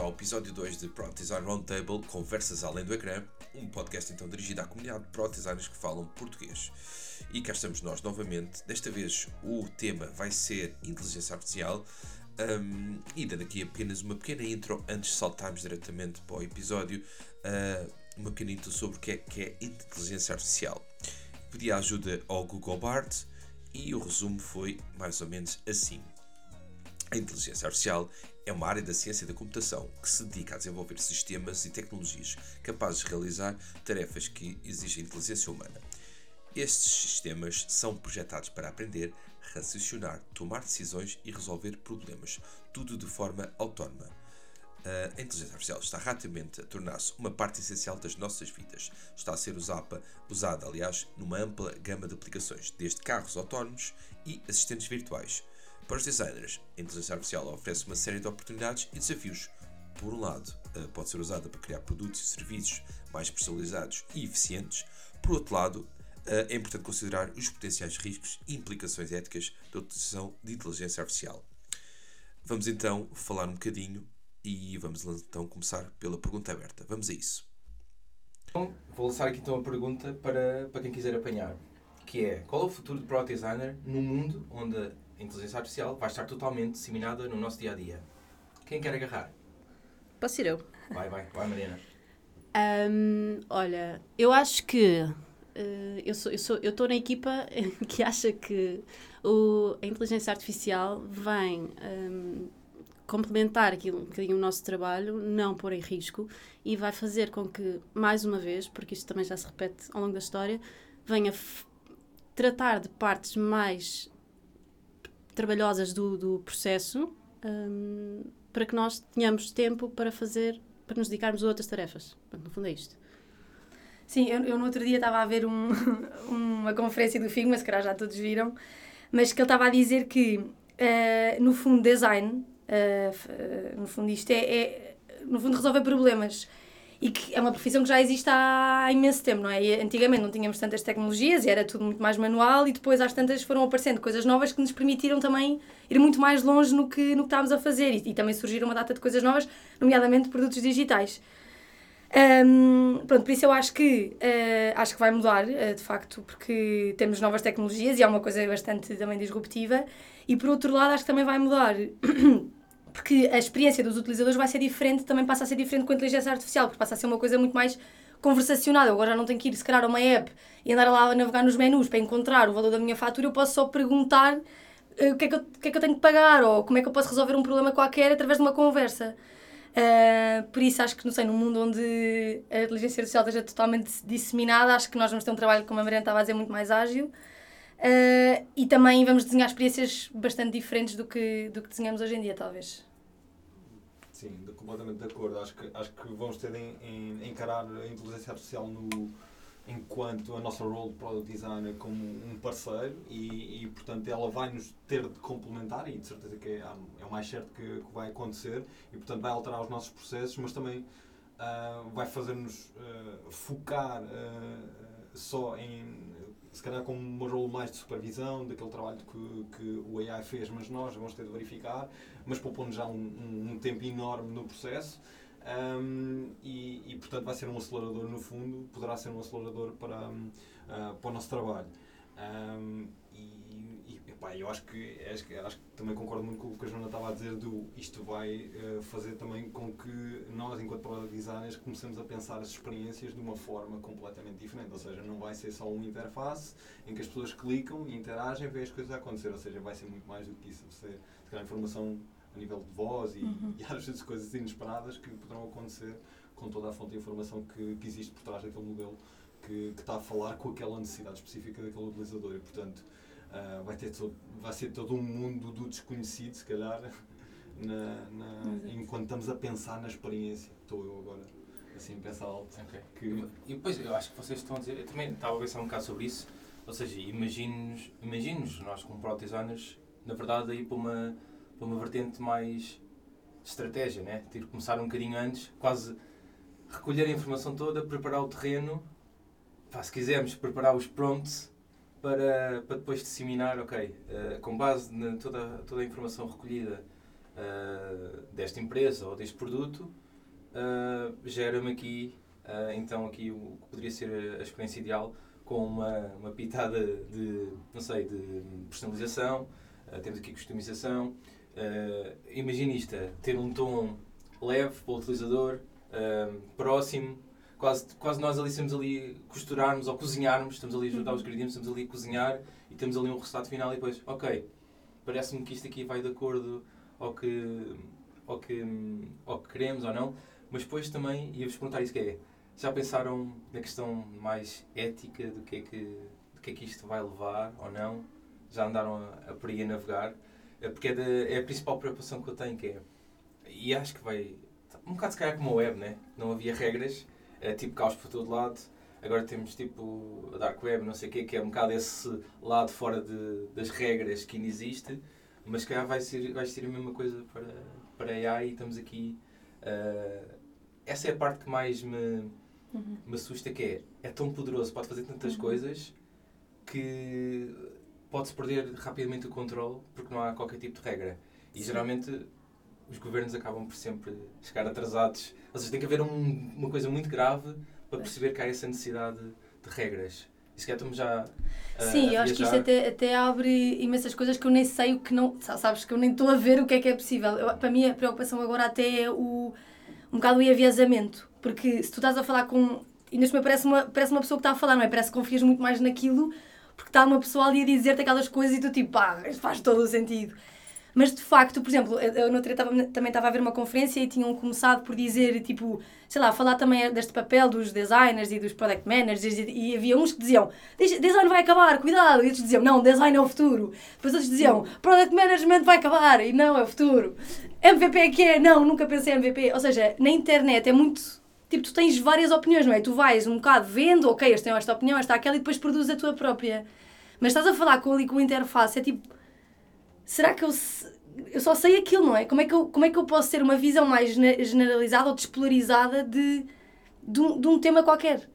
ao episódio 2 de Pro Design Roundtable Conversas Além do Ecrã, um podcast então dirigido à comunidade de Pro Designers que falam português. E cá estamos nós novamente, desta vez o tema vai ser Inteligência Artificial, um, e dando aqui apenas uma pequena intro antes de saltarmos diretamente para o episódio, uh, uma pequena intro sobre o que é, que é Inteligência Artificial. Pedi ajuda ao Google Bard e o resumo foi mais ou menos assim. A inteligência artificial é uma área da ciência da computação que se dedica a desenvolver sistemas e tecnologias capazes de realizar tarefas que exigem inteligência humana. Estes sistemas são projetados para aprender, raciocinar, tomar decisões e resolver problemas, tudo de forma autónoma. A inteligência artificial está rapidamente a tornar-se uma parte essencial das nossas vidas. Está a ser usada, usada, aliás, numa ampla gama de aplicações, desde carros autónomos e assistentes virtuais para os designers, a inteligência artificial oferece uma série de oportunidades e desafios. Por um lado, eh, pode ser usada para criar produtos e serviços mais personalizados e eficientes. Por outro lado, eh, é importante considerar os potenciais riscos e implicações éticas da utilização de inteligência artificial. Vamos então falar um bocadinho e vamos então começar pela pergunta aberta. Vamos a isso. Então, vou lançar aqui então a pergunta para, para quem quiser apanhar, que é qual é o futuro de Product Designer no mundo onde a inteligência artificial vai estar totalmente disseminada no nosso dia a dia. Quem quer agarrar? Posso ir eu? Vai, vai, vai, Mariana. Um, olha, eu acho que uh, eu estou eu sou, eu na equipa que acha que o, a inteligência artificial vem um, complementar aquilo, um bocadinho o nosso trabalho, não pôr em risco e vai fazer com que, mais uma vez, porque isto também já se repete ao longo da história, venha tratar de partes mais trabalhosas do, do processo um, para que nós tenhamos tempo para fazer, para nos dedicarmos a outras tarefas. no fundo é isto. Sim, eu, eu no outro dia estava a ver um, uma conferência do Figma, se calhar já todos viram, mas que ele estava a dizer que, uh, no fundo, design, uh, no fundo isto é, é, no fundo, resolver problemas e que é uma profissão que já existe há imenso tempo, não é? E antigamente não tínhamos tantas tecnologias e era tudo muito mais manual e depois às tantas foram aparecendo coisas novas que nos permitiram também ir muito mais longe no que, no que estávamos a fazer e, e também surgiram uma data de coisas novas, nomeadamente produtos digitais. Um, pronto, por isso eu acho que uh, acho que vai mudar, uh, de facto, porque temos novas tecnologias e é uma coisa bastante também disruptiva. E por outro lado, acho que também vai mudar porque a experiência dos utilizadores vai ser diferente, também passa a ser diferente com a inteligência artificial, porque passa a ser uma coisa muito mais conversacional. Eu agora já não tenho que ir, se calhar, a uma app e andar lá a navegar nos menus para encontrar o valor da minha fatura, eu posso só perguntar uh, o, que é que eu, o que é que eu tenho que pagar ou como é que eu posso resolver um problema qualquer através de uma conversa. Uh, por isso, acho que, não sei, num mundo onde a inteligência artificial esteja totalmente disseminada, acho que nós vamos ter um trabalho, como a Mariana estava a dizer, muito mais ágil. Uh, e também vamos desenhar experiências bastante diferentes do que, do que desenhamos hoje em dia, talvez. Sim, de, completamente de acordo. Acho que, acho que vamos ter em, encarar a inteligência artificial no, enquanto a nossa role de product designer como um parceiro e, e portanto ela vai nos ter de complementar e de certeza que é, é o mais certo que, que vai acontecer e portanto vai alterar os nossos processos, mas também uh, vai fazer-nos uh, focar uh, só em se calhar com uma role mais de supervisão daquele trabalho que, que o AI fez, mas nós vamos ter de verificar, mas propondo já um, um, tempo enorme no processo. Um, e, e, portanto vai ser um acelerador no fundo, poderá ser um acelerador para, uh, para o nosso trabalho. Um, Pá, eu acho que, acho que, acho que também concordo muito com o que a Joana estava a dizer do isto vai uh, fazer também com que nós, enquanto product designers, comecemos a pensar as experiências de uma forma completamente diferente. Ou seja, não vai ser só uma interface em que as pessoas clicam e interagem e veem as coisas a acontecer. Ou seja, vai ser muito mais do que isso. Você ter informação a nível de voz e, uhum. e às vezes coisas inesperadas que poderão acontecer com toda a fonte de informação que, que existe por trás daquele modelo que, que está a falar com aquela necessidade específica daquele utilizador. E, portanto, Uh, vai, ter todo, vai ser todo um mundo do desconhecido, se calhar, na, na, enquanto estamos a pensar na experiência. Estou eu agora assim a pensar alto. Okay. Que... E depois eu acho que vocês estão a dizer, eu também estava a pensar um bocado sobre isso, ou seja, imagine-nos, imagine nós como product designers, na verdade, aí para uma, para uma vertente mais estratégia, né? Ter que começar um bocadinho antes, quase recolher a informação toda, preparar o terreno, pá, se quisermos preparar os prompts para, para depois disseminar, ok, uh, com base na toda, toda a informação recolhida, uh, desta empresa ou deste produto, uh, gera-me aqui, então aqui o que poderia ser a experiência ideal com uma, uma pitada de, não sei, de personalização, temos aqui customização, imagine isto, ter um tom leve para o utilizador, próximo, quase, quase nós ali estamos ali costurarmos ou cozinharmos, estamos ali a ajudar os ingredientes, estamos ali a cozinhar e temos ali um resultado final e depois, ok, parece-me que isto aqui vai de acordo ao que, ao que, ao que queremos ou não, mas depois também ia-vos perguntar isso que é, já pensaram na questão mais ética do que é que, do que, é que isto vai levar ou não? Já andaram a, a por aí a navegar? É porque é, de, é a principal preocupação que eu tenho, que é, e acho que vai, um bocado se calhar como a web, né? não havia regras, é tipo caos por todo lado, agora temos tipo a Dark Web, não sei o quê, que é um bocado esse lado fora de, das regras que ainda existe, mas se calhar vai ser, vai ser a mesma coisa para, para a AI e estamos aqui. Uh, essa é a parte que mais me, uhum. me assusta, que é, é tão poderoso, pode fazer tantas uhum. coisas que pode-se perder rapidamente o controle porque não há qualquer tipo de regra. E Sim. geralmente os governos acabam por sempre chegar atrasados. Ou seja, tem que haver um, uma coisa muito grave para perceber que há essa necessidade de regras. Isso que estamos já. Uh, Sim, eu acho que isso até, até abre imensas coisas que eu nem sei o que não. Sabes que eu nem estou a ver o que é que é possível. Eu, para mim, a preocupação agora até é o, um bocado o enviesamento. Porque se tu estás a falar com. E neste momento parece uma, parece uma pessoa que está a falar, não é? Parece que confias muito mais naquilo porque está uma pessoa ali a dizer-te aquelas coisas e tu tipo, pá, faz todo o sentido. Mas de facto, por exemplo, eu no também estava a ver uma conferência e tinham começado por dizer, tipo, sei lá, falar também deste papel dos designers e dos product managers e, e havia uns que diziam design vai acabar, cuidado, e outros diziam não, design é o futuro. Depois outros diziam product management vai acabar e não, é o futuro. MVP é que é, não, nunca pensei em MVP. Ou seja, na internet é muito tipo, tu tens várias opiniões, não é? Tu vais um bocado vendo, ok, este tem esta opinião, esta aquela, e depois produzes a tua própria. Mas estás a falar com ali com a interface, é tipo, será que eu, eu só sei aquilo, não é? Como é, que eu, como é que eu posso ter uma visão mais generalizada ou despolarizada de, de, um, de um tema qualquer?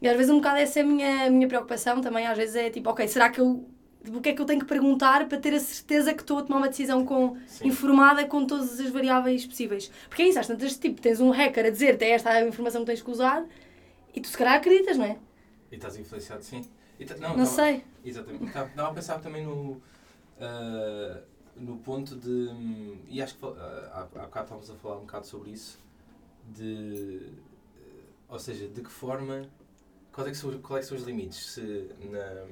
E às vezes um bocado essa é a minha, minha preocupação também, às vezes é tipo, ok, será que eu o que é que eu tenho que perguntar para ter a certeza que estou a tomar uma decisão com, informada com todas as variáveis possíveis. Porque é isso, às tantas, tipo, tens um hacker a dizer-te é esta a informação que tens que usar e tu se calhar acreditas, não é? E estás influenciado, sim. não, não sei. Exatamente. Estava a pensar também no uh, no ponto de. E acho que uh, há, há bocado estávamos a falar um bocado sobre isso. De. Uh, ou seja, de que forma. Quais é que são, quais é são os limites se, na,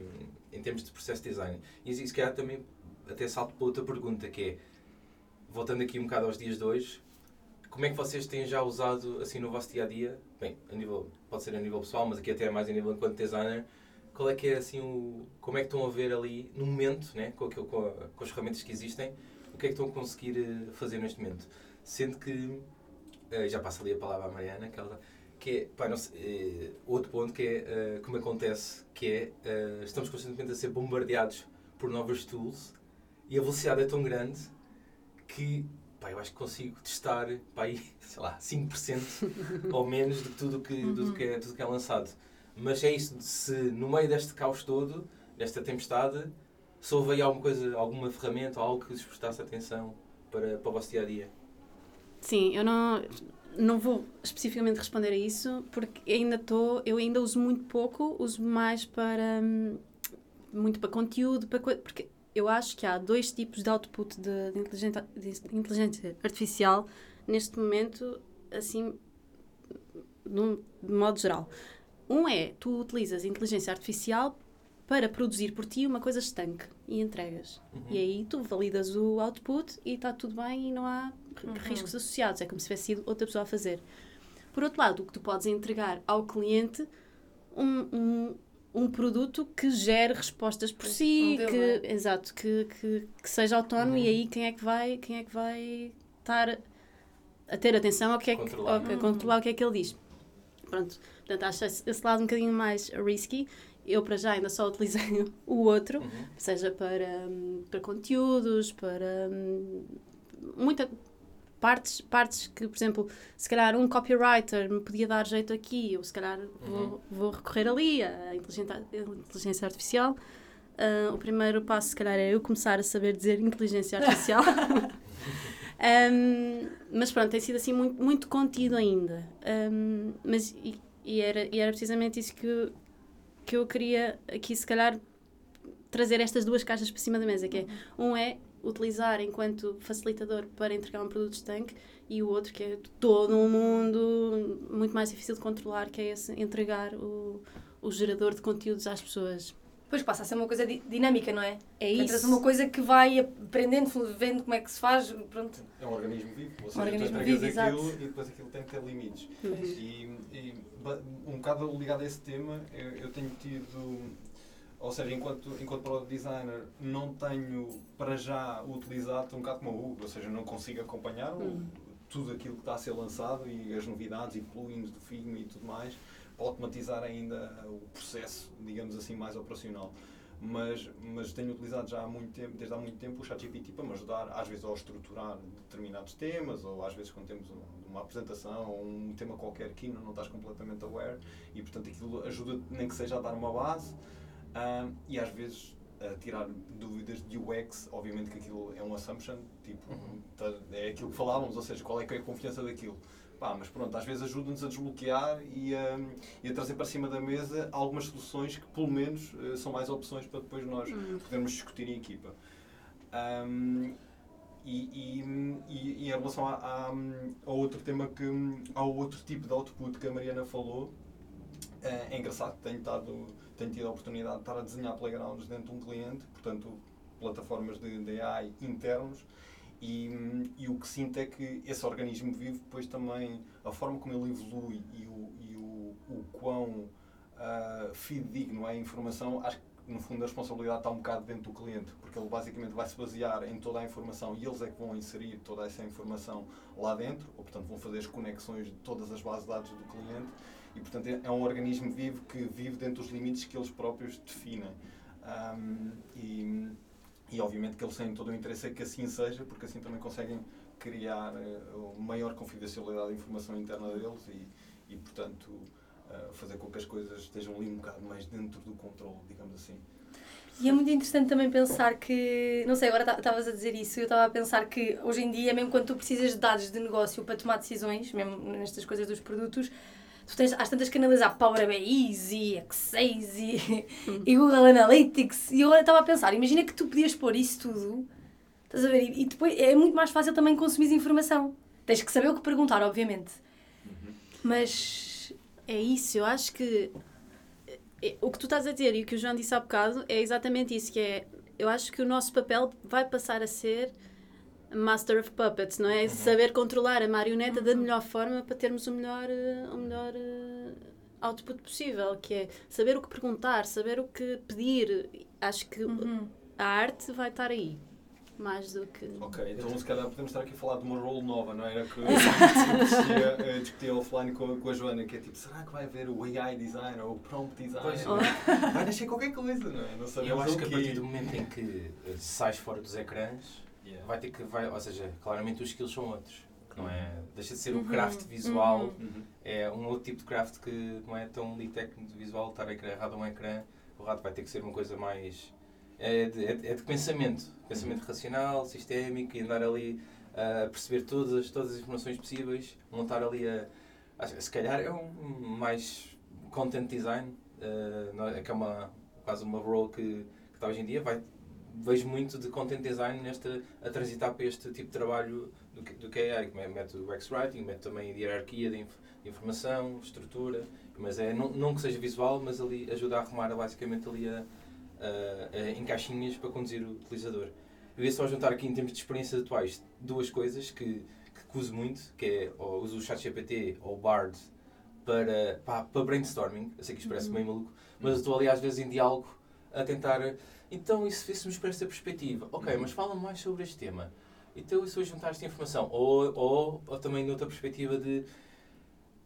em termos de processo de design? E se calhar também até salto para outra pergunta que é, voltando aqui um bocado aos dias de hoje, como é que vocês têm já usado assim no vosso dia a dia? Bem, a nível, pode ser a nível pessoal, mas aqui até mais a nível enquanto designer qual é que é assim o. Como é que estão a ver ali, no momento, né, com, aquilo, com, com as ferramentas que existem, o que é que estão a conseguir eh, fazer neste momento? Sendo que. Uh, já passo ali a palavra à Mariana, que, ela, que é. Pá, não sei, uh, outro ponto que é. Uh, como acontece, que é. estamos constantemente a ser bombardeados por novas tools e a velocidade é tão grande que. Pá, eu acho que consigo testar, pá, aí, sei lá, 5% ou menos de tudo que, uhum. tudo que, é, tudo que é lançado. Mas é isso, se no meio deste caos todo, desta tempestade, se houve aí alguma coisa, alguma ferramenta ou algo que lhes prestasse atenção para, para o vosso dia a dia? Sim, eu não, não vou especificamente responder a isso porque ainda estou, eu ainda uso muito pouco, uso mais para muito para conteúdo, para, porque eu acho que há dois tipos de output de, de, inteligência, de inteligência artificial neste momento, assim, de modo geral. Um é, tu utilizas inteligência artificial para produzir por ti uma coisa estanque e entregas. Uhum. E aí tu validas o output e está tudo bem e não há uhum. riscos associados. É como se tivesse sido outra pessoa a fazer. Por outro lado, o que tu podes entregar ao cliente um, um, um produto que gere respostas por si, um que, exato, que, que, que, seja autónomo uhum. e aí quem é que vai, quem é que vai estar a ter atenção ao que é que, controlar. Ao, a controlar o que é que ele diz. Pronto, portanto, acho esse lado um bocadinho mais risky. Eu, para já, ainda só utilizei o outro, uhum. seja para, para conteúdos, para hum, muita partes, partes que, por exemplo, se calhar um copywriter me podia dar jeito aqui, eu se calhar uhum. vou, vou recorrer ali à inteligência, inteligência artificial. Uh, o primeiro passo, se calhar, é eu começar a saber dizer inteligência artificial. Um, mas pronto, tem sido assim muito, muito contido ainda. Um, mas, e, e, era, e era precisamente isso que eu, que eu queria aqui, se calhar, trazer estas duas caixas para cima da mesa, que é, um é utilizar enquanto facilitador para entregar um produto estanque e o outro que é todo um mundo muito mais difícil de controlar, que é esse entregar o, o gerador de conteúdos às pessoas. Depois passa a ser uma coisa di dinâmica, não é? É Entras isso. uma coisa que vai aprendendo, vendo como é que se faz, pronto. É um organismo vivo, ou Um seja, organismo tu vivo, aquilo exato. e depois aquilo tem que ter limites. Uhum. E, e um bocado ligado a esse tema, eu, eu tenho tido, ou seja, enquanto, enquanto product designer, não tenho para já utilizado, estou um bocado como o Hugo, ou seja, não consigo acompanhar Uhum. tudo aquilo que está a ser lançado e as novidades e plugins do Figma e tudo mais, para automatizar ainda o processo, digamos assim, mais operacional. Mas, mas tenho utilizado já há muito tempo, desde há muito tempo, o ChatGPT para me ajudar, às vezes, a estruturar determinados temas, ou às vezes quando temos uma, uma apresentação ou um tema qualquer que não, não estás completamente aware, e portanto aquilo ajuda nem que seja a dar uma base, ah, e às vezes a tirar dúvidas de UX, obviamente que aquilo é um assumption, tipo, Uhum. tá- é aquilo que falávamos, ou seja, qual é que é a confiança daquilo. Pá, mas pronto, às vezes ajuda-nos a desbloquear e a, e a trazer para cima da mesa algumas soluções que, pelo menos, eh, são mais opções para depois nós Hum. podermos discutir em equipa. Ahm, e, e, e, e em relação a, a, ao outro tema que ao outro tipo de output que a Mariana falou eh, é engraçado tenho estado tenho tido a oportunidade de estar a desenhar playgrounds dentro de um cliente portanto plataformas de, de AI internos. E, e o que sinto é que esse organismo vivo depois também a forma como ele evolui e o, e o, o quão ah, fidedigno é a informação acho que no fundo a responsabilidade está um bocado dentro do cliente, porque ele basicamente vai se basear em toda a informação e eles é que vão inserir toda essa informação lá dentro, ou portanto vão fazer as conexões de todas as bases de dados do cliente e portanto é- é um organismo vivo que vive dentro dos limites que eles próprios definem. Ahm, e, e obviamente que eles têm todo o interesse em que assim seja, porque assim também conseguem criar eh, maior confidencialidade da informação interna deles e, e portanto eh, fazer com que as coisas estejam ali um bocado mais dentro do controle, digamos assim. E é muito interessante também pensar que, não sei, agora estavas a dizer isso, eu estava a pensar que hoje em dia, mesmo quando tu precisas de dados de negócio para tomar decisões, mesmo nestas coisas dos produtos, tu tens às tantas que analisar Power BIs e Excel e, e Google Analytics. E eu estava a pensar, imagina que tu podias pôr isso tudo, estás a ver? E, e depois é muito mais fácil também consumir informação. Tens que saber o que perguntar, obviamente. Mas É isso, eu acho que é, o que tu estás a dizer e o que o João disse há bocado é exatamente isso, que é, eu acho que o nosso papel vai passar a ser Master of Puppets, não é? Saber controlar a marioneta da melhor forma para termos o melhor, eh, o melhor eh, output possível, que é saber o que perguntar, saber o que pedir. Acho que Uhum. a arte vai estar aí, mais do que... Ok, então se calhar podemos estar aqui a falar de uma role nova, não é? era? Que eu discutia, eh, offline com, a- com a Joana, que é tipo, será que vai haver o AI design ou o prompt design? Pois. Vai nascer qualquer coisa, não é? Não sabemos eu acho o que a partir do momento em que sais fora dos ecrãs, Yeah. vai ter que, vai, ou seja, claramente os skills são outros. Não é, deixa de ser Uhum, o craft visual, uhum. Uhum. é um outro tipo de craft que não é tão técnico de visual, estar agarrado a um ecrã, o rato vai ter que ser uma coisa mais. É de, é de- é de pensamento, pensamento racional, sistémico, e andar ali a perceber todas, todas as informações possíveis, não estar ali a. que Se calhar é um mais content design, não é que é uma, quase uma role que, que está hoje em dia, vai, vejo muito de content design nesta, a transitar para este tipo de trabalho do que, do é AI, que me- mete o UX-writing, mete também a hierarquia de, inf- de informação, estrutura, mas é não, não que seja visual, mas ali ajuda a arrumar basicamente ali a, a- a- em caixinhas para conduzir o utilizador. Eu ia só juntar aqui em termos de experiências atuais duas coisas que, que uso muito, que é ou uso o ChatGPT ou o Bard para, pá, para brainstorming, eu sei que isto parece Uhum. meio maluco, mas eu estou ali às vezes em diálogo a tentar, então se fôssemos para esta perspectiva? Ok, Uhum. mas fala mais sobre este tema. Então se eu juntar esta informação? Ou, ou, ou também noutra perspectiva de,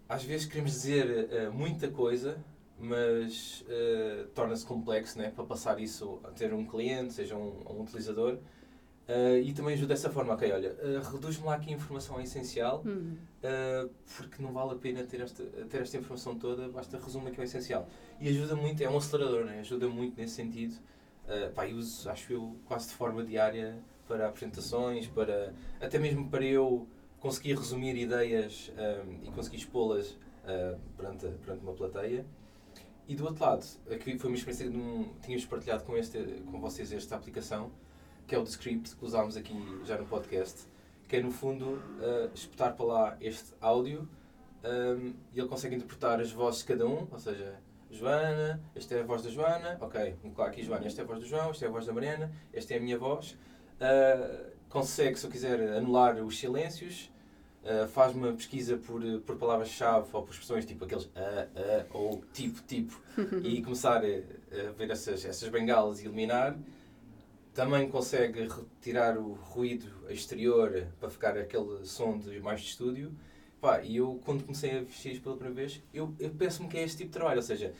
às vezes queremos dizer eh, muita coisa, mas eh, torna-se complexo né? para passar isso a ter um cliente, seja um, um utilizador. Eh, e também ajuda dessa forma, ok, olha, eh, reduz-me lá aqui a informação essencial, Uhum. Uh, porque não vale a pena ter esta, ter esta informação toda, basta resumo aqui o essencial. E ajuda muito, é um acelerador, né? ajuda muito nesse sentido. Uh, pá, uso, acho eu, quase de forma diária para apresentações, para até mesmo para eu conseguir resumir ideias um, e conseguir expô-las uh, perante, perante uma plateia. E do outro lado, aqui foi uma experiência que um, tínhamos partilhado com, este, com vocês esta aplicação, que é o Descript, que usámos aqui já no podcast, que é no fundo uh, espetar para lá este áudio um, e ele consegue interpretar as vozes de cada um, ou seja, Joana, esta é a voz da Joana, ok, vou colocar aqui Joana, esta é a voz do João, esta é a voz da Mariana, esta é a minha voz. Uh, consegue, se eu quiser, anular os silêncios, uh, faz uma pesquisa por, por palavras-chave ou por expressões tipo aqueles a, a ou tipo, tipo, e começar a, a, ver essas, essas bengalas e eliminar. Também consegue retirar o ruído exterior para ficar aquele som de mais de estúdio. Pá, e eu, quando comecei a vestir pela primeira vez, eu, eu penso-me que é este tipo de trabalho, ou seja,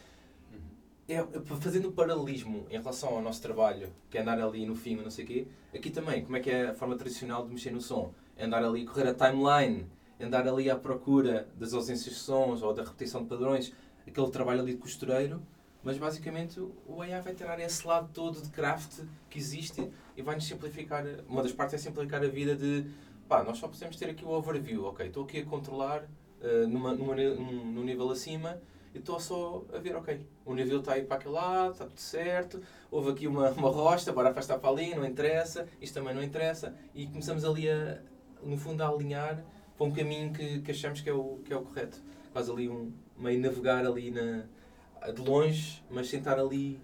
é, é fazendo o paralelismo em relação ao nosso trabalho, que é andar ali no fim, não sei o quê, aqui também, como é que é a forma tradicional de mexer no som? É andar ali, correr a timeline, andar ali à procura das ausências de sons ou da repetição de padrões, aquele trabalho ali de costureiro, mas basicamente o AI vai tirar esse lado todo de craft que existe e vai-nos simplificar, uma das partes é simplificar a vida de, pá, nós só podemos ter aqui o overview, ok, estou aqui a controlar uh, numa, numa, num, num nível acima, e estou só a ver, ok, o nível está aí para aquele lado, está tudo certo, houve aqui uma, uma rocha, bora afastar para ali, não interessa, isto também não interessa, e começamos ali a, no fundo, a alinhar para um caminho que, que achamos que é o, que é o correto. Faz ali um meio navegar ali na, de longe, mas sentar ali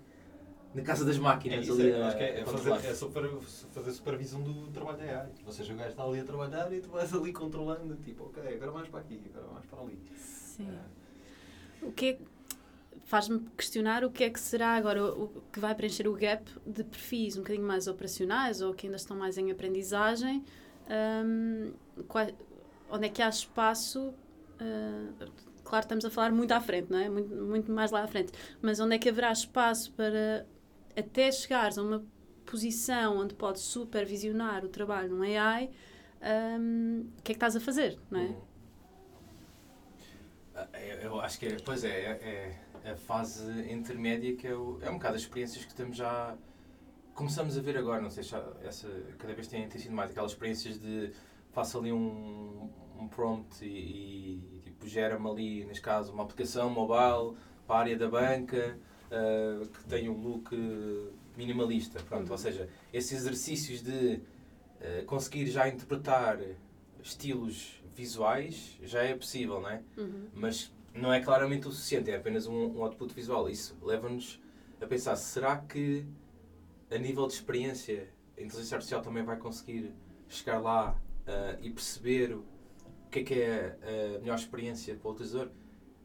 na casa das máquinas. É, ali é, a, acho que é, é fazer, é super, fazer supervisão do trabalho da AI. Ou seja, o gajo está ali a trabalhar e tu vais ali controlando, tipo, ok, agora mais para aqui, agora mais para ali. Sim. É. O que é faz-me questionar o que é que será agora o que vai preencher o gap de perfis um bocadinho mais operacionais ou que ainda estão mais em aprendizagem. Um, qual, onde é que há espaço? Uh, claro, estamos a falar muito à frente, não é? Muito, muito mais lá à frente. Mas onde é que haverá espaço para até chegares a uma posição onde podes supervisionar o trabalho num AI? Um, o que é que estás a fazer, não é? Eu acho que é, pois é, é, é a fase intermédia que é, o, é um bocado as experiências que estamos já começamos a ver agora, não sei se essa cada vez tem, tem sido mais aquelas experiências de faço ali um, um prompt e, e tipo, gera-me ali, neste caso, uma aplicação mobile para a área da banca uh, que tem um look minimalista. Pronto, uhum. Ou seja, esses exercícios de uh, conseguir já interpretar estilos visuais já é possível, não é? Uhum. Mas não é claramente o suficiente, é apenas um, um output visual. Isso leva-nos a pensar, será que a nível de experiência a inteligência artificial também vai conseguir chegar lá uh, e perceber o que é que é a melhor experiência para o utilizador?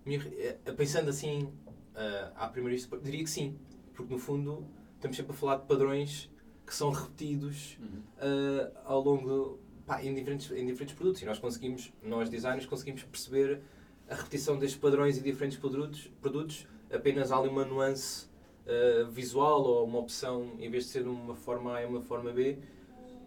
Eh, pensando assim, uh, à primeira vista, diria que sim, porque no fundo estamos sempre a falar de padrões que são repetidos uh, ao longo pá, em, diferentes, em diferentes produtos. E nós conseguimos, nós designers, conseguimos perceber a repetição destes padrões em diferentes produtos, produtos. Apenas há ali uma nuance uh, visual ou uma opção, em vez de ser uma forma A e uma forma B,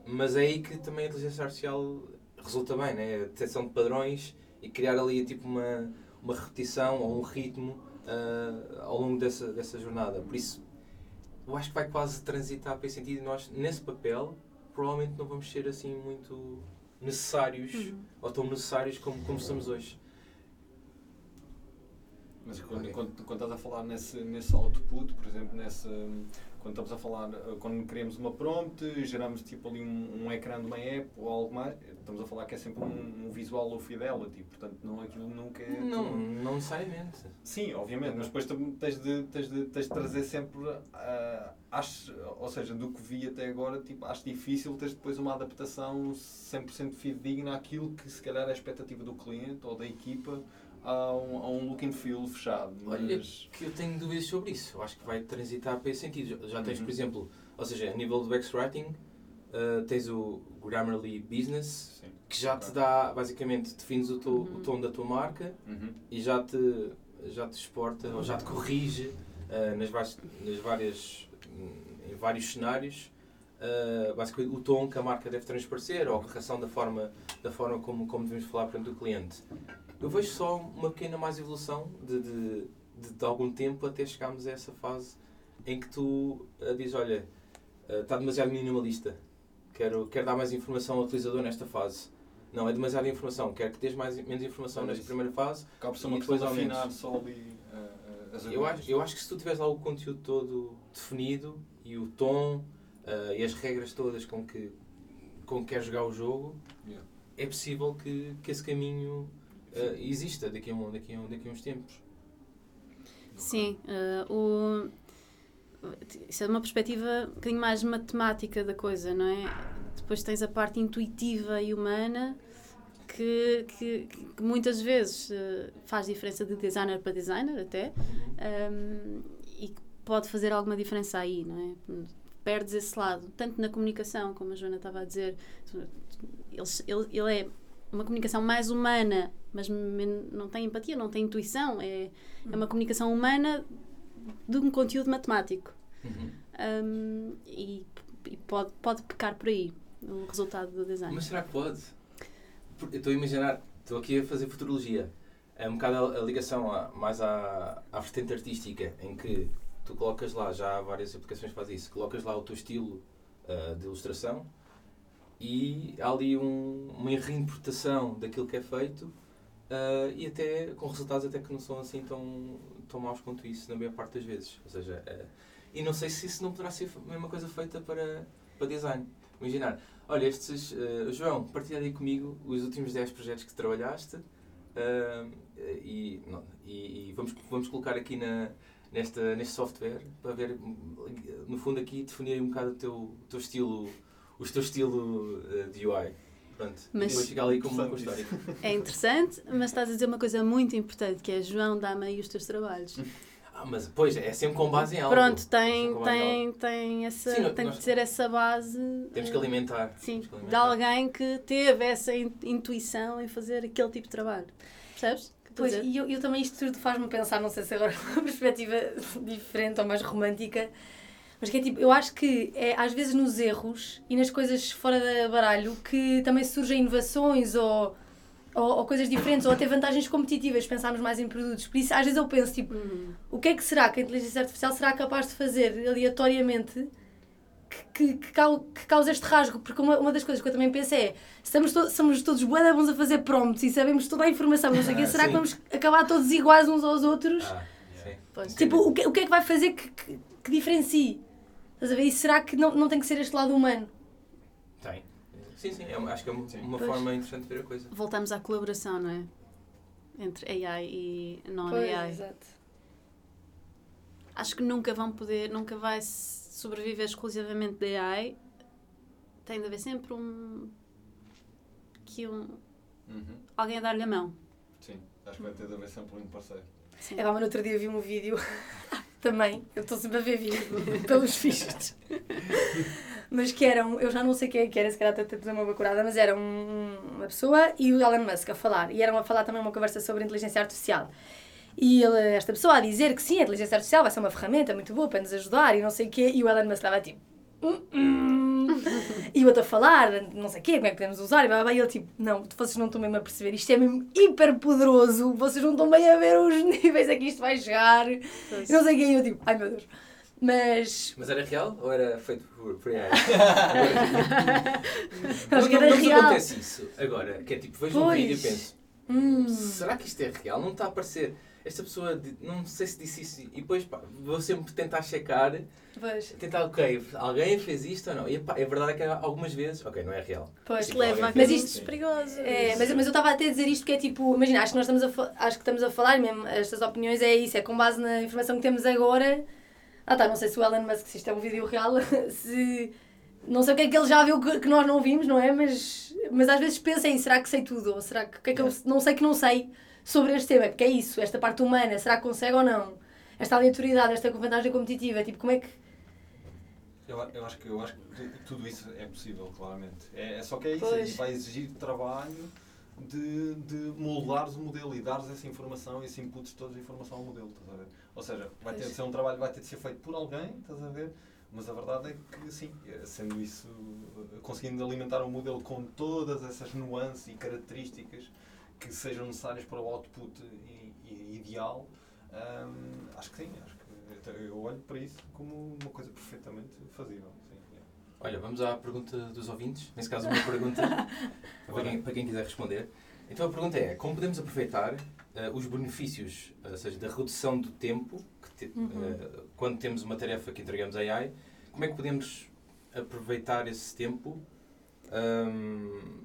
mas é aí que também a inteligência artificial resulta bem, né? a detecção de padrões e criar ali tipo uma, uma repetição ou um ritmo uh, ao longo dessa, dessa jornada. Por isso, eu acho que vai quase transitar para esse sentido e nós, nesse papel, provavelmente não vamos ser assim muito necessários uhum. ou tão necessários como, como estamos hoje. Mas quando, okay. quando, quando, estás a falar nesse, nesse output, por exemplo, nesse, quando estamos a falar, quando queremos uma prompt, geramos tipo ali um, um ecrã de uma app ou algo mais, estamos a falar que é sempre um, um visual low fidelity, portanto não, aquilo nunca é... Não, tu... não necessariamente. Sim, obviamente, mas depois tens de, tens de, tens de trazer sempre, uh, acho, ou seja, do que vi até agora, tipo, acho difícil teres depois uma adaptação 100% fidedigna àquilo que se calhar é a expectativa do cliente ou da equipa a um, a um look and feel fechado. Mas... Olha, que eu tenho dúvidas sobre isso. Eu acho que vai transitar para esse sentido. Já tens, uhum. por exemplo, ou seja, a nível do X-Writing, uh, tens o Grammarly Business, Sim. que já te dá, basicamente, defines o, to, uhum. o tom da tua marca uhum. e já te, já te exporta, ou já te corrige uh, nas, várias, nas várias, em vários cenários. Uh, basicamente o tom que a marca deve transparecer ou a correção da forma, da forma como, como devemos falar perante o cliente. Eu vejo só uma pequena mais evolução de, de, de, de algum tempo até chegarmos a essa fase em que tu uh, dizes, olha, uh, está demasiado minimalista. quero, quero dar mais informação ao utilizador nesta fase. Não, é demasiada informação, quero que dês mais, menos informação É nesta primeira fase. Acaba por ser uma questão de afinar só ali uh, as Eu acho, eu acho que se tu tiveres lá o conteúdo todo definido e o tom eh, e as regras todas com que, com que queres jogar o jogo, Yeah. é possível que, que esse caminho eh, exista daqui a, um, daqui, a, um- daqui a uns tempos. Sim, eh, o... isso é uma perspectiva um bocadinho mais matemática da coisa, não é? Depois tens a parte intuitiva e humana que, que, que muitas vezes eh, faz diferença de designer para designer até um, e que pode fazer alguma diferença aí, não é? Perdes esse lado, tanto na comunicação, como a Joana estava a dizer, ele, ele, ele é uma comunicação mais humana, mas não tem empatia, não tem intuição, é, é uma comunicação humana de um conteúdo matemático. Uhum. Um, e e pode, pode pecar por aí o resultado do design. Mas será que pode? Eu estou a imaginar, estou aqui a fazer futurologia. É um bocado a, a ligação a- mais à, à vertente artística, em que tu colocas lá, já há várias aplicações que fazem isso, colocas lá o teu estilo ah, de ilustração e há ali um, uma reinterpretação daquilo que é feito ah, e até com resultados até que não são assim tão, tão maus quanto isso na maior parte das vezes. Ou seja, ah, e não sei se isso não poderá ser a mesma coisa feita para, para design. Imaginar, olha, estes, eh, João, partilha aí comigo os últimos 10 projetos que trabalhaste e, não, e, e vamos, vamos colocar aqui na, nesta, neste software para ver, no fundo aqui definir um bocado o teu, o teu estilo, o teu estilo eh, de UI. Pronto. Mas- depois fica ali como uma história. É interessante, mas estás a dizer uma coisa muito importante, que é João, dá-me aí os teus trabalhos. Ah, mas pois, é sempre com base em algo. Pronto, É tem, algo. tem, tem, essa, Sim, tem nós- que ser essa base Temos que eh, alimentar. sim, que de alimentar. alguém que teve essa in- intuição em fazer aquele tipo de trabalho. Percebes? Pois, e eu, eu também isto tudo faz-me pensar, não sei se agora é uma perspectiva diferente ou mais romântica, mas que é tipo, eu acho que é às vezes nos erros e nas coisas fora da baralho que também surgem inovações ou, ou, ou coisas diferentes ou até vantagens competitivas, pensarmos mais em produtos. Por isso, às vezes eu penso, tipo, Uhum. o que é que será que a inteligência artificial será capaz de fazer aleatoriamente que, que, que, cau- que cause este rasgo? Porque uma, uma das coisas que eu também penso é estamos to somos todos bons a fazer prompts e sabemos toda a informação, não sei o quê, Ah, será sim. que vamos acabar todos iguais uns aos outros? Ah. Tipo, o que, o que é que vai fazer que, que, que diferencie? Estás a ver? E será que não, não tem que ser este lado humano? Tem. Sim, sim, é acho que é uma, uma Pois. forma interessante de ver a coisa. Voltamos à colaboração, não é? Entre AI e non-AI. exato. Acho que nunca vão poder, nunca vai sobreviver exclusivamente da AI. Tem de haver sempre um. que um. Uhum. alguém a dar-lhe a mão. Sim, acho que vai ter de haver sempre um parceiro. Sim. É, pá, mas no outro dia vi um vídeo também, eu estou sempre a ver vídeos pelos fichos. mas que eram, eu já não sei quem é que era, se calhar até dizer uma bacurada, mas era um- uma pessoa e o Elon Musk a falar. E eram a falar também uma conversa sobre inteligência artificial. E ele, esta pessoa a dizer que sim, a inteligência artificial vai ser uma ferramenta muito boa para nos ajudar e não sei o quê. E o Elon Musk estava tipo. "Hum, hum." E o outro a falar, não sei o quê, como é que podemos usar, e, blá, blá, blá, e ele tipo, não, vocês não estão mesmo a perceber, isto é mesmo hiper poderoso, vocês não estão bem a ver os níveis a que isto vai chegar, e não sei o quê, e eu tipo, ai meu Deus. Mas, Mas era real ou era feito por, por AI? acho que não, era não vos real. acontece isso agora, que é tipo, vejo um Pois. vídeo e penso, Hum, será que isto é real? Não está a aparecer. Esta pessoa, não sei se disse isso, e depois pá, vou sempre tentar checar, pois, tentar, ok, alguém fez isto ou não? E pá, a verdade é que algumas vezes, ok, não é real. pois. Isto leva a Mas isto- perigosos. É, mas, mas eu estava até a dizer isto que é tipo, imagina, acho que nós estamos a, acho que estamos a falar, mesmo estas opiniões é isso, é com base na informação que temos agora. Ah tá, não sei se o Elon Musk, se isto é um vídeo real, se. Não sei o que é que ele já viu que, que nós não vimos, não é? Mas, mas às vezes pensa em será que sei tudo? Ou será que, o que é que eu não sei que não sei sobre este tema? Porque é isso, esta parte humana, será que consegue ou não? Esta aleatoriedade, esta vantagem competitiva, tipo, como é que. Eu, a- eu, acho que, eu acho que tu- tudo isso é possível, claramente. É, é só que é isso, Pois. vai exigir trabalho de, de moldares o modelo e dares essa informação, esse todos de informação ao modelo, estás a ver? Ou seja, vai ter Pois. de ser um trabalho, vai ter de ser feito por alguém, estás a ver? Mas a verdade é que sim, sendo isso, eh, conseguindo alimentar um modelo com todas essas nuances e características que sejam necessárias para o output i- i- ideal, hum, acho que sim, acho que eu- olho para isso como uma coisa perfeitamente fazível. Sim, é. Olha, vamos à pergunta dos ouvintes. Nesse caso, uma pergunta para, quem, para quem quiser responder. Então a pergunta é: como podemos aproveitar eh, os benefícios, ou seja, da redução do tempo, que te- Uhum. eh, quando temos uma tarefa que entregamos a AI, como é que podemos aproveitar esse tempo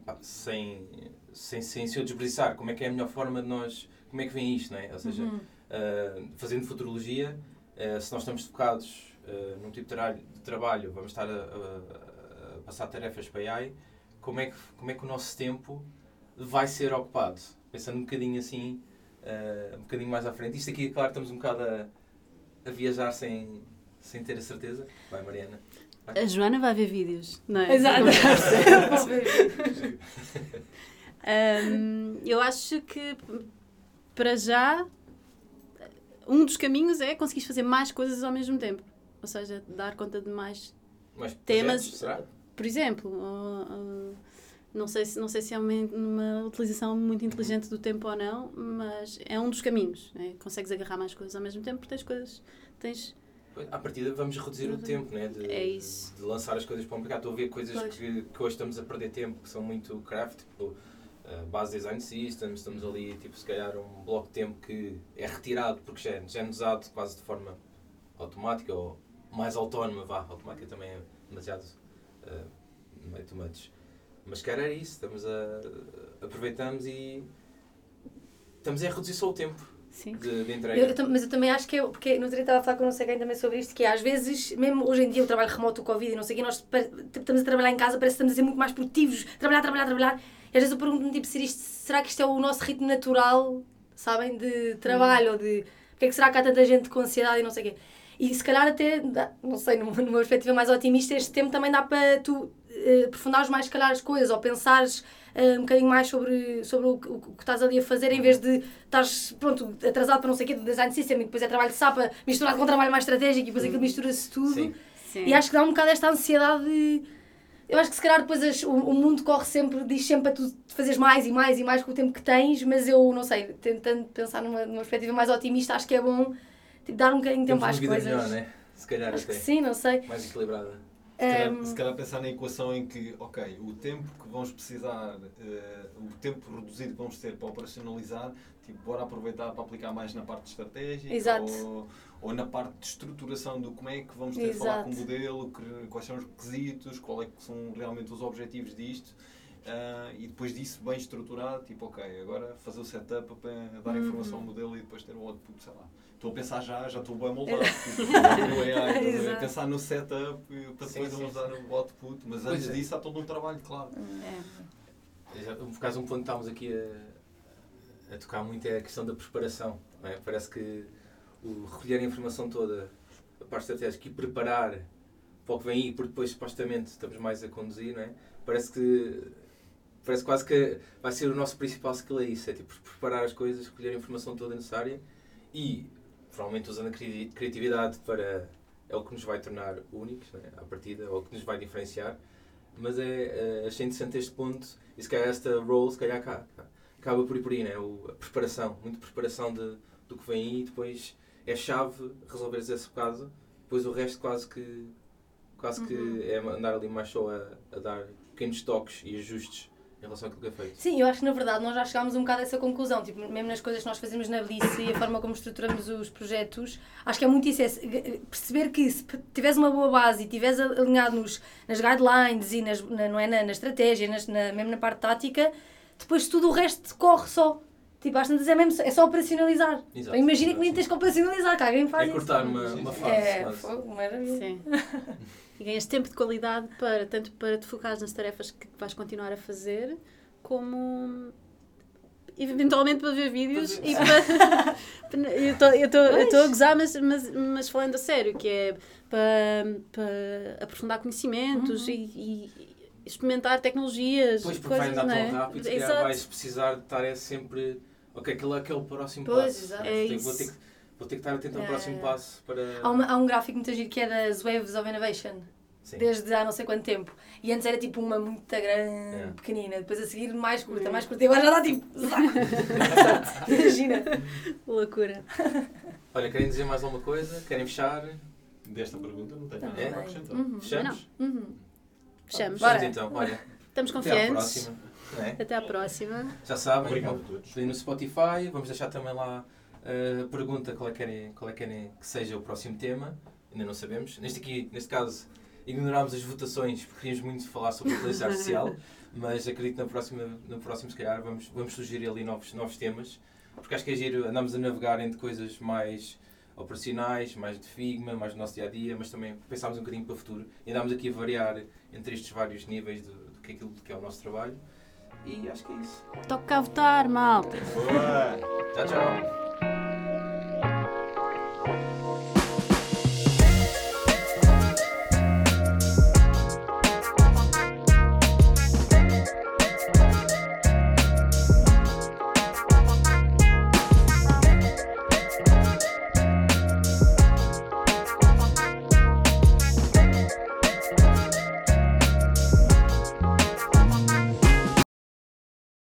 pá, sem, sem, sem se eu desbriçar? Como é que é a melhor forma de nós. Como é que vem isto, não é? Ou seja, Uhum. Uh, fazendo futurologia, uh, se nós estamos focados uh, num tipo de trabalho, de trabalho vamos estar a, a- a passar tarefas para AI, como é, que, como é que o nosso tempo vai ser ocupado? Pensando um bocadinho assim, um bocadinho mais à frente. Isto aqui, claro, estamos um bocado a, a viajar sem, sem ter a certeza. Vai, Mariana. A Joana vai ver vídeos, não é? Exato. Hum, eu acho que para já um dos caminhos é conseguir fazer mais coisas ao mesmo tempo. Ou seja, dar conta de mais. Mas Temas- projetos? Por exemplo, uh, uh, não, sei se, não sei se é uma, uma utilização muito inteligente do tempo ou não, mas é um dos caminhos. né? Consegues agarrar mais coisas ao mesmo tempo porque tens coisas. Tens, À partida vamos reduzir o Uhum. tempo, né? De, É isso. de lançar as coisas para o mercado. Estou a ver coisas Pois. que, que hoje estamos a perder tempo, que são muito craft, tipo uh, base design systems, estamos ali, tipo, se calhar um bloco de tempo que é retirado porque já, é- já é usado quase de forma automática ou mais autónoma, vá, automática também é demasiado uh, meio too much. Mas cara era isso, estamos a aproveitamos e estamos a reduzir só o tempo sim. de, de entrega. eu mas eu também acho que é, porque no outro dia estava a falar com não sei quem também sobre isto, que é, às vezes, mesmo hoje em dia o trabalho remoto, o Covid e não sei o quê, nós estamos a trabalhar em casa, parece que estamos a ser muito mais produtivos, trabalhar, trabalhar, trabalhar, e às vezes eu pergunto-me, tipo, se isto, será que isto é o nosso ritmo natural, sabem, de trabalho, ou de, porque é que será que há tanta gente com ansiedade e não sei o quê. E se calhar até, não sei, numa, numa perspectiva mais otimista, este tempo também dá para tu eh, aprofundares mais, se calhar, as coisas, ou pensares um bocadinho mais sobre, sobre o, que- o que estás ali a fazer, em vez de estás, pronto, atrasado para não sei o quê, do design system, e depois é trabalho de sapa misturado com trabalho mais estratégico, e depois aquilo mistura-se tudo. Sim. sim. E acho que dá um bocado esta ansiedade de... Eu acho que se calhar depois as- o, o mundo corre sempre, diz sempre para tu fazeres mais e mais e mais com o tempo que tens, mas eu não sei, tentando pensar numa, numa perspectiva mais otimista, acho que é bom tipo, dar um bocadinho de tempo Temos às coisas. melhor, né? Se calhar Acho que até. sim, não sei. Mais equilibrada. Se calhar, Ehm, se calhar pensar na equação em que, ok, o tempo que vamos precisar, eh, o tempo reduzido que vamos ter para operacionalizar, tipo, bora aproveitar para aplicar mais na parte estratégica. Ou, ou na parte de estruturação do como é que vamos ter de falar com o modelo, que- quais são os requisitos, qual é que são realmente os objetivos disto. ah, e depois disso, bem estruturado, tipo, ok, agora fazer o setup para dar a informação ao Uhum. modelo e depois ter o output, sei lá. Estou a pensar já, já estou bem moldado. no AI, estás a pensar no setup e para Sim, depois sim, vamos dar o output, mas Pois antes é. disso há todo um trabalho, claro. É. Já, Por causa um ponto que estávamos aqui a, a tocar muito é a questão da preparação. não é? Parece que o recolher a informação toda, a parte estratégica e preparar para o que vem aí, porque depois supostamente estamos mais a conduzir, não é? Parece que parece quase que vai ser o nosso principal skill é isso, é tipo preparar as coisas, recolher a informação toda necessária e provavelmente usando a cri- criatividade para é o que nos vai tornar únicos não é? à partida, é o que nos vai diferenciar mas é, é achei interessante este ponto e se calhar esta role se calhar cá, acaba por ir por aí, né? o, a preparação, muita preparação de, do que vem aí e depois é chave resolveres esse bocado, depois o resto quase que quase Uhum. que é andar ali mais só a, a dar pequenos toques e ajustes em relação àquilo que é feito. Sim, eu acho que na verdade nós já chegámos um bocado a essa conclusão, tipo, mesmo nas coisas que nós fazemos na Bliss e a forma como estruturamos os projetos, acho que é muito isso, é perceber que se tiveres uma boa base e tiveres alinhado nos, nas guidelines e nas, na, não é, na, na estratégia, nas, na, mesmo na parte tática, depois tudo o resto corre só. Tipo, às tantas é mesmo, é só operacionalizar. Exato. Imagina que nem tens que operacionalizar, que alguém faz É cortar isso. uma, uma fase. É, fogo, maravilha. Sim. E ganhas tempo de qualidade para tanto para te focares nas tarefas que vais continuar a fazer, como eventualmente para ver vídeos e para. eu estou a gozar, mas, mas, mas falando a sério, que é para, para aprofundar conhecimentos Uhum. e, e experimentar tecnologias. Depois porque vai coisas, andar não tão é? rápido, se calhar Exato. vais precisar de estar é sempre. Ok, aquele é aquele próximo Pois, passo. exato. É Tenho- vou, isso. ter que, vou ter que estar atento ao É, próximo é. passo para. Há, uma- há um gráfico muito giro que é das Waves of Innovation. Sim. desde há não sei quanto tempo. E antes era tipo uma muito grande, É. pequenina, depois a seguir mais curta, Hum. mais curta, e agora já dá tipo. Exato. Imagina. Loucura. Olha, querem dizer mais alguma coisa? Querem fechar? Desta pergunta não tenho nada É? para acrescentar. Uhum. Fechamos? Uhum. Fechamos. Bora. Vamos então, olha. Estamos Até à confiantes. próxima. é? Até à próxima. Já sabem, Obrigado a todos. No Spotify, vamos deixar também lá eh, a pergunta qual é, que querem, qual é que querem que seja o próximo tema. Ainda não sabemos. Neste aqui, neste caso, ignorámos as votações porque queríamos muito falar sobre a inteligência artificial, mas acredito que na próxima, no próximo, se calhar, vamos, vamos sugerir ali novos, novos temas, porque acho que é giro, andamos a navegar entre coisas mais operacionais, mais de Figma, mais do nosso dia a dia, mas também pensámos um bocadinho para o futuro e andámos aqui a variar entre estes vários níveis do, do que é aquilo que é o nosso trabalho. E acho que é isso. Toca a votar, malta. Boa! Tchau, tchau.